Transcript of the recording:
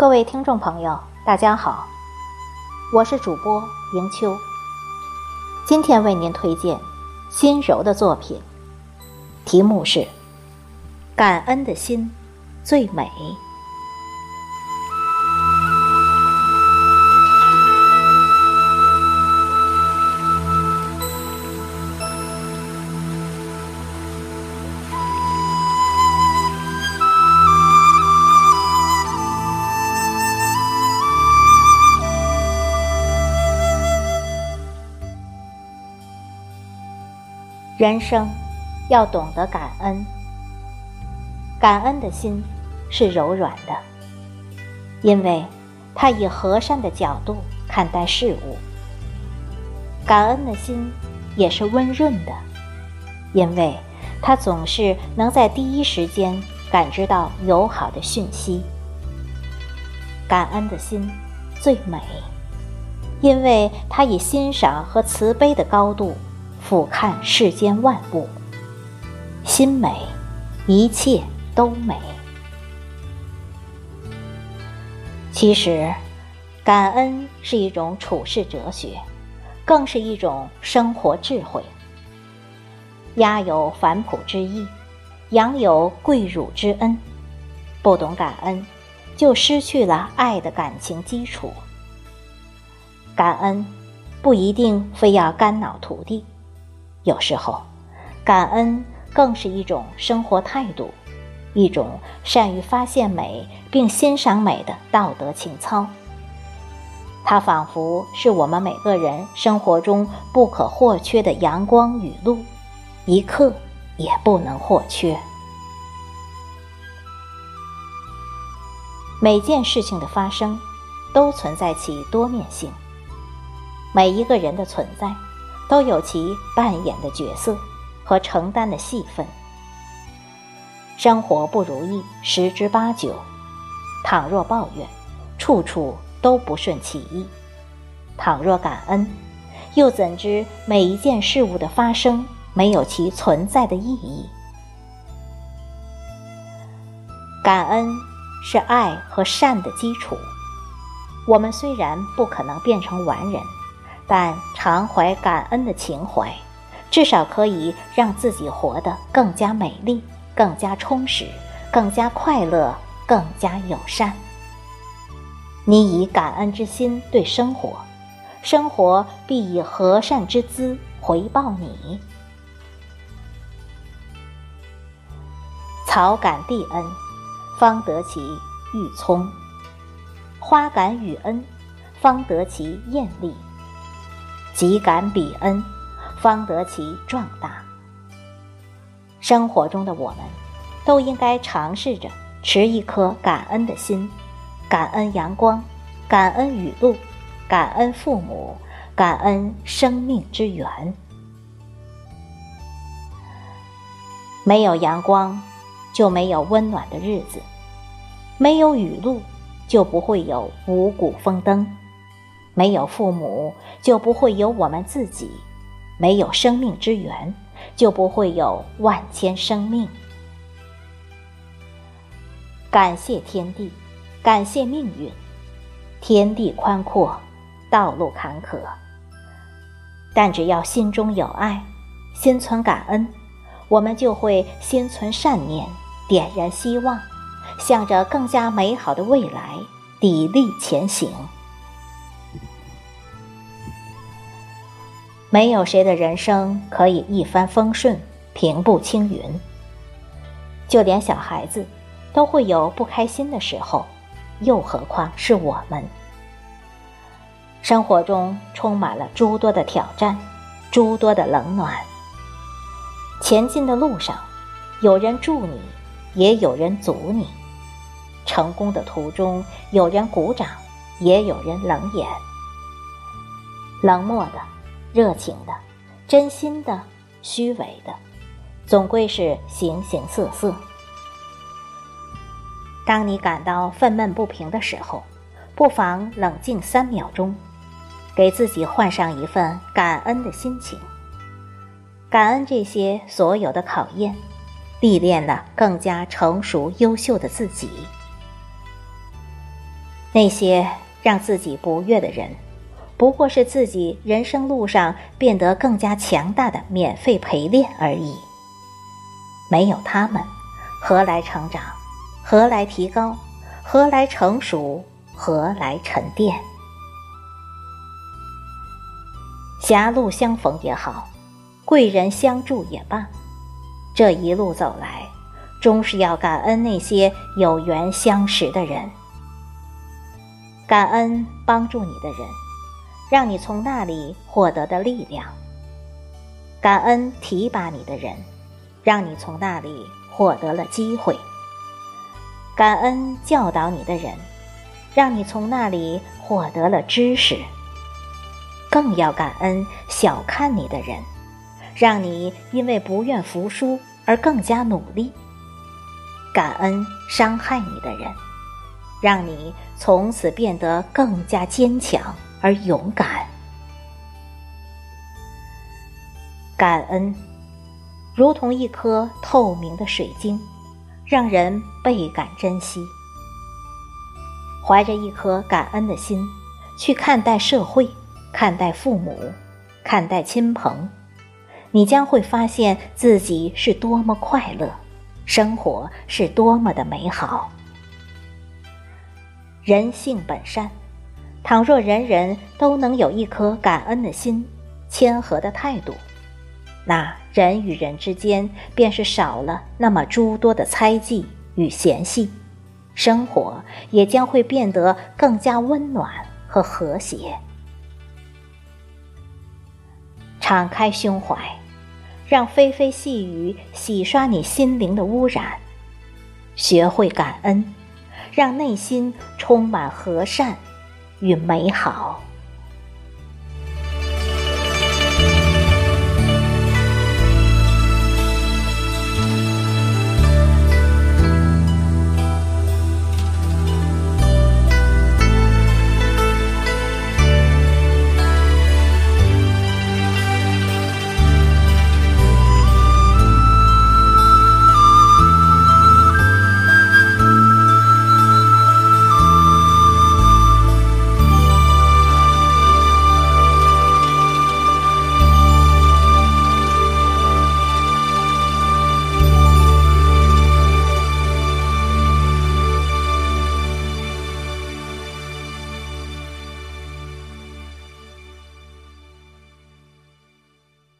各位听众朋友，大家好，我是主播迎秋。今天为您推荐心柔的作品，题目是《感恩的心最美》。人生要懂得感恩，感恩的心是柔软的，因为它以和善的角度看待事物；感恩的心也是温润的，因为它总是能在第一时间感知到友好的讯息。感恩的心最美，因为它以欣赏和慈悲的高度。俯瞰世间万物，心美，一切都美。其实，感恩是一种处世哲学，更是一种生活智慧。鸦有反哺之意，羊有跪乳之恩。不懂感恩，就失去了爱的感情基础。感恩，不一定非要肝脑涂地。有时候，感恩更是一种生活态度，一种善于发现美并欣赏美的道德情操。它仿佛是我们每个人生活中不可或缺的阳光雨露，一刻也不能或缺。每件事情的发生，都存在其多面性。每一个人的存在。都有其扮演的角色和承担的戏份。生活不如意十之八九，倘若抱怨，处处都不顺其意；倘若感恩，又怎知每一件事物的发生没有其存在的意义？感恩是爱和善的基础。我们虽然不可能变成完人。但常怀感恩的情怀，至少可以让自己活得更加美丽、更加充实、更加快乐、更加友善。你以感恩之心对生活，生活必以和善之姿回报你。草感地恩，方得其郁葱；花感雨恩，方得其艳丽。即感彼恩，方得其壮大。生活中的我们，都应该尝试着持一颗感恩的心，感恩阳光，感恩雨露，感恩父母，感恩生命之源。没有阳光，就没有温暖的日子；没有雨露，就不会有五谷丰登。没有父母，就不会有我们自己；没有生命之源，就不会有万千生命。感谢天地，感谢命运。天地宽阔，道路坎坷，但只要心中有爱，心存感恩，我们就会心存善念，点燃希望，向着更加美好的未来砥砺前行。没有谁的人生可以一帆风顺、平步青云。就连小孩子都会有不开心的时候，又何况是我们？生活中充满了诸多的挑战，诸多的冷暖。前进的路上，有人助你，也有人阻你；成功的途中，有人鼓掌，也有人冷眼。冷漠的。热情的、真心的、虚伪的，总归是形形色色。当你感到愤懑不平的时候，不妨冷静三秒钟，给自己换上一份感恩的心情。感恩这些所有的考验，历练了更加成熟优秀的自己。那些让自己不悦的人，不过是自己人生路上变得更加强大的免费陪练而已。没有他们，何来成长？何来提高？何来成熟？何来沉淀？狭路相逢也好，贵人相助也罢，这一路走来，终是要感恩那些有缘相识的人。感恩帮助你的人，让你从那里获得的力量；感恩提拔你的人，让你从那里获得了机会；感恩教导你的人，让你从那里获得了知识；更要感恩小看你的人，让你因为不愿服输而更加努力；感恩伤害你的人。让你从此变得更加坚强。而勇敢。感恩，如同一颗透明的水晶，让人倍感珍惜。怀着一颗感恩的心，去看待社会，看待父母，看待亲朋，你将会发现自己是多么快乐，生活是多么的美好。人性本善，倘若人人都能有一颗感恩的心、谦和的态度，那人与人之间便是少了那么诸多的猜忌与嫌隙，生活也将会变得更加温暖和和谐。敞开胸怀，让霏霏细雨洗刷你心灵的污染，学会感恩。让内心充满和善与美好。